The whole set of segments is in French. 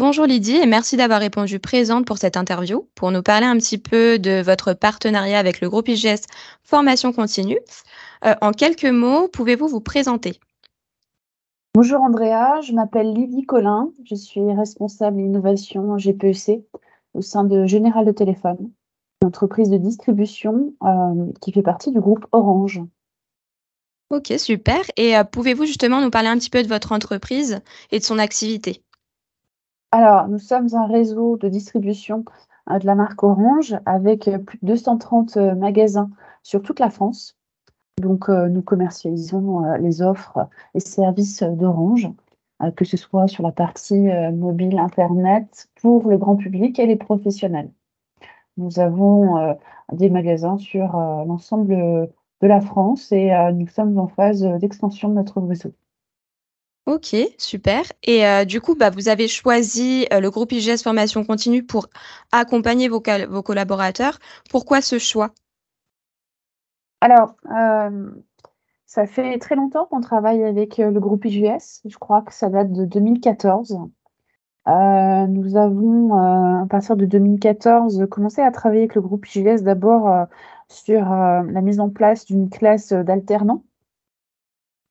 Bonjour Lydie et merci d'avoir répondu présente pour cette interview pour nous parler un petit peu de votre partenariat avec le groupe IGS Formation Continue. Euh, en quelques mots, pouvez-vous vous présenter? Bonjour Andrea, je m'appelle Lydie Collin, je suis responsable innovation GPEC au sein de Général de Téléphone, une entreprise de distribution euh, qui fait partie du groupe Orange. Ok, super. Et euh, pouvez-vous justement nous parler un petit peu de votre entreprise et de son activité? Alors, nous sommes un réseau de distribution euh, de la marque Orange avec plus de 230 magasins sur toute la France. Donc, nous commercialisons les offres et services d'Orange, que ce soit sur la partie mobile, Internet, pour le grand public et les professionnels. Nous avons des magasins sur l'ensemble de la France et nous sommes en phase d'extension de notre réseau. Ok, super. Et du coup, bah, vous avez choisi le groupe IGS Formation Continue pour accompagner vos collaborateurs. Pourquoi ce choix? Alors, euh, ça fait très longtemps qu'on travaille avec euh, le groupe IGS. Je crois que ça date de 2014. Euh, nous avons, à partir de 2014, commencé à travailler avec le groupe IGS d'abord sur la mise en place d'une classe d'alternants.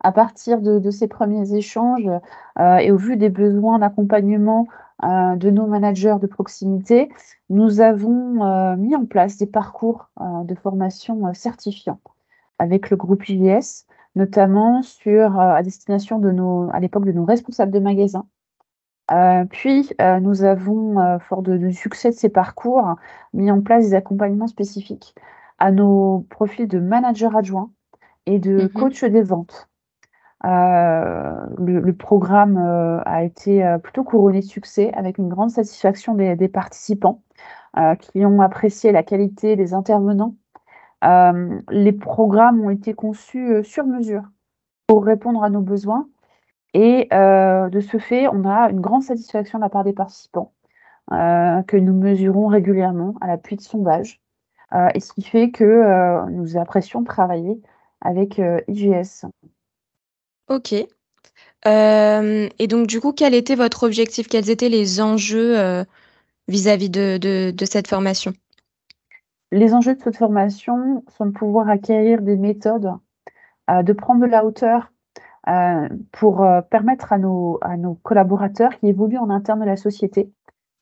À partir de, ces premiers échanges et au vu des besoins d'accompagnement euh, de nos managers de proximité, nous avons euh, mis en place des parcours euh, de formation certifiants avec le groupe IVS, notamment sur, à destination de nos, à l'époque de nos responsables de magasins. puis, nous avons, fort de, du succès de ces parcours, mis en place des accompagnements spécifiques à nos profils de manager adjoints et de mmh coach des ventes. Euh, le, programme euh, a été euh, plutôt couronné de succès avec une grande satisfaction des, participants qui ont apprécié la qualité des intervenants. les programmes ont été conçus sur mesure pour répondre à nos besoins et de ce fait, on a une grande satisfaction de la part des participants que nous mesurons régulièrement à l'appui de sondages. et ce qui fait que nous apprécions travailler avec IGS. OK. et donc du coup, quel était votre objectif? Quels étaient les enjeux, vis-à-vis de cette formation? Les enjeux de cette formation sont de pouvoir acquérir des méthodes, de prendre de la hauteur, pour, permettre à nos à nos collaborateurs qui évoluent en interne de la société,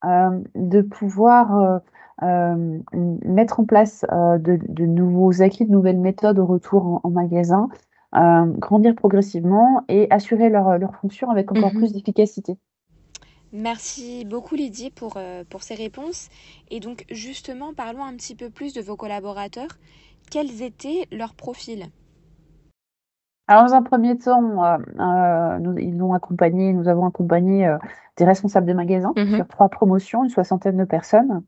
de pouvoir, mettre en place, de nouveaux acquis, de nouvelles méthodes au retour en magasin, euh, grandir progressivement et assurer leur, leur fonction avec encore mhm. plus d'efficacité. Merci beaucoup Lydie pour, euh, pour ces réponses. Et donc justement, parlons un petit peu plus de vos collaborateurs. Quels étaient leurs profils? Alors, dans un premier temps, euh, nous, ils ont accompagné, nous avons accompagné des responsables de magasins mhm. sur trois promotions, une soixantaine de personnes.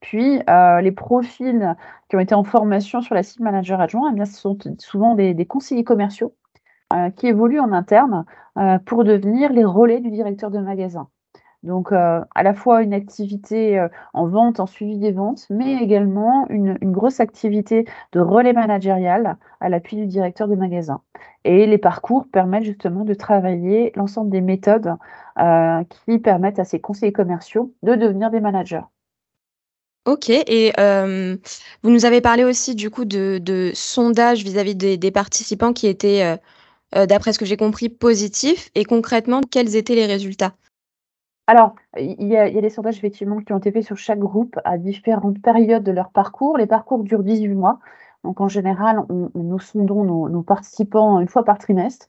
Puis, euh, les profils qui ont été en formation sur la cible manager adjoint, eh bien, ce sont souvent des, conseillers commerciaux euh, qui évoluent en interne euh, pour devenir les relais du directeur de magasin. Donc, à la fois une activité en vente, en suivi des ventes, mais également une, grosse activité de relais managérial à l'appui du directeur de magasin. Et les parcours permettent justement de travailler l'ensemble des méthodes qui permettent à ces conseillers commerciaux de devenir des managers. OK et vous nous avez parlé aussi du coup de sondages vis-à-vis des participants qui étaient, d'après ce que j'ai compris, positifs et concrètement, quels étaient les résultats? Alors, il y a des sondages effectivement qui ont été faits sur chaque groupe à différentes périodes de leur parcours. Les parcours durent 18 mois, donc en général, nous sondons nos participants une fois par trimestre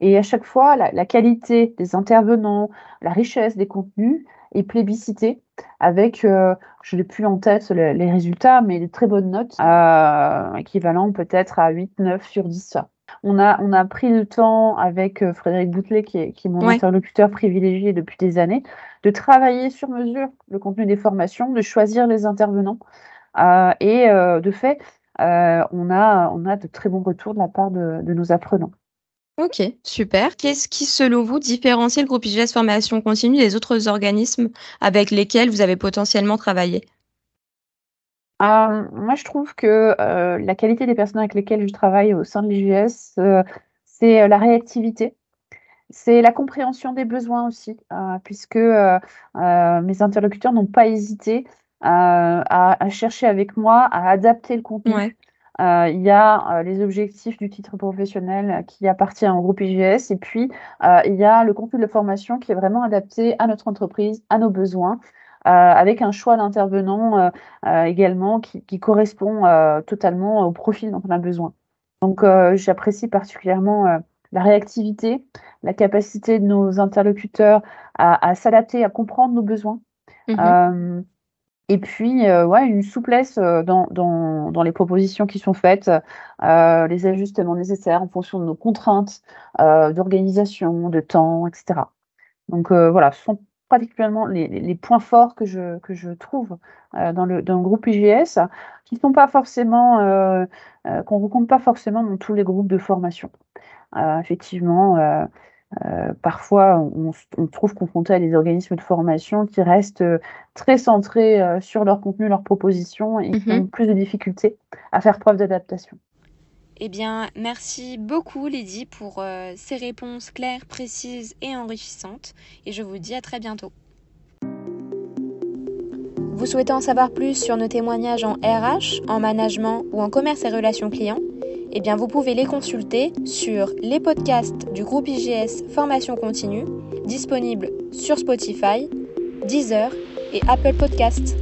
et à chaque fois, la qualité des intervenants, la richesse des contenus est plébiscitée avec, euh, je n'ai plus en tête les, résultats, mais des très bonnes notes, euh, équivalent peut-être à 8, 9 sur 10. On a, on a pris le temps avec euh, Frédéric Boutelet, qui est, qui est mon interlocuteur privilégié depuis des années, de travailler sur mesure le contenu des formations, de choisir les intervenants. Euh, et de fait, on, a, on a de très bons retours de la part de, de nos apprenants. OK, super. Qu'est-ce qui, selon vous, différencie le groupe IGS Formation Continue des autres organismes avec lesquels vous avez potentiellement travaillé? Euh, moi, je trouve que, euh, la qualité des personnes avec lesquelles je travaille au sein de l'IGS, euh, c'est, la réactivité. c'est la compréhension des besoins aussi, puisque mes interlocuteurs n'ont pas hésité à, chercher avec moi à adapter le contenu. Euh, il y a euh, les objectifs du titre professionnel qui appartient au groupe IGS et puis euh, il y a le contenu de formation qui est vraiment adapté à notre entreprise, à nos besoins, avec un choix d'intervenant également qui, qui correspond totalement au profil dont on a besoin. Donc j'apprécie particulièrement la réactivité, la capacité de nos interlocuteurs à, à s'adapter, à comprendre nos besoins. Mmh et puis, euh, ouais, une souplesse euh, dans, dans, les propositions qui sont faites, euh, les ajustements nécessaires en fonction de nos contraintes d'organisation, de temps, etc. Donc voilà, ce sont particulièrement les, les, points forts que je, que je trouve dans, le, dans le groupe IGS, qui sont pas forcément, qu'on ne rencontre pas forcément dans tous les groupes de formation. effectivement, parfois, on, on, trouve confronté à des organismes de formation qui restent euh, très centrés euh, sur leur contenu, leurs propositions et qui mhm. ont plus de difficultés à faire preuve d'adaptation. Eh bien, merci beaucoup Lydie pour ces réponses claires, précises et enrichissantes. Et je vous dis à très bientôt. Vous souhaitez en savoir plus sur nos témoignages en RH, en management ou en commerce et relations clients? Eh bien vous pouvez les consulter sur les podcasts du groupe IGS Formation Continue, disponibles sur Spotify, Deezer et Apple Podcasts.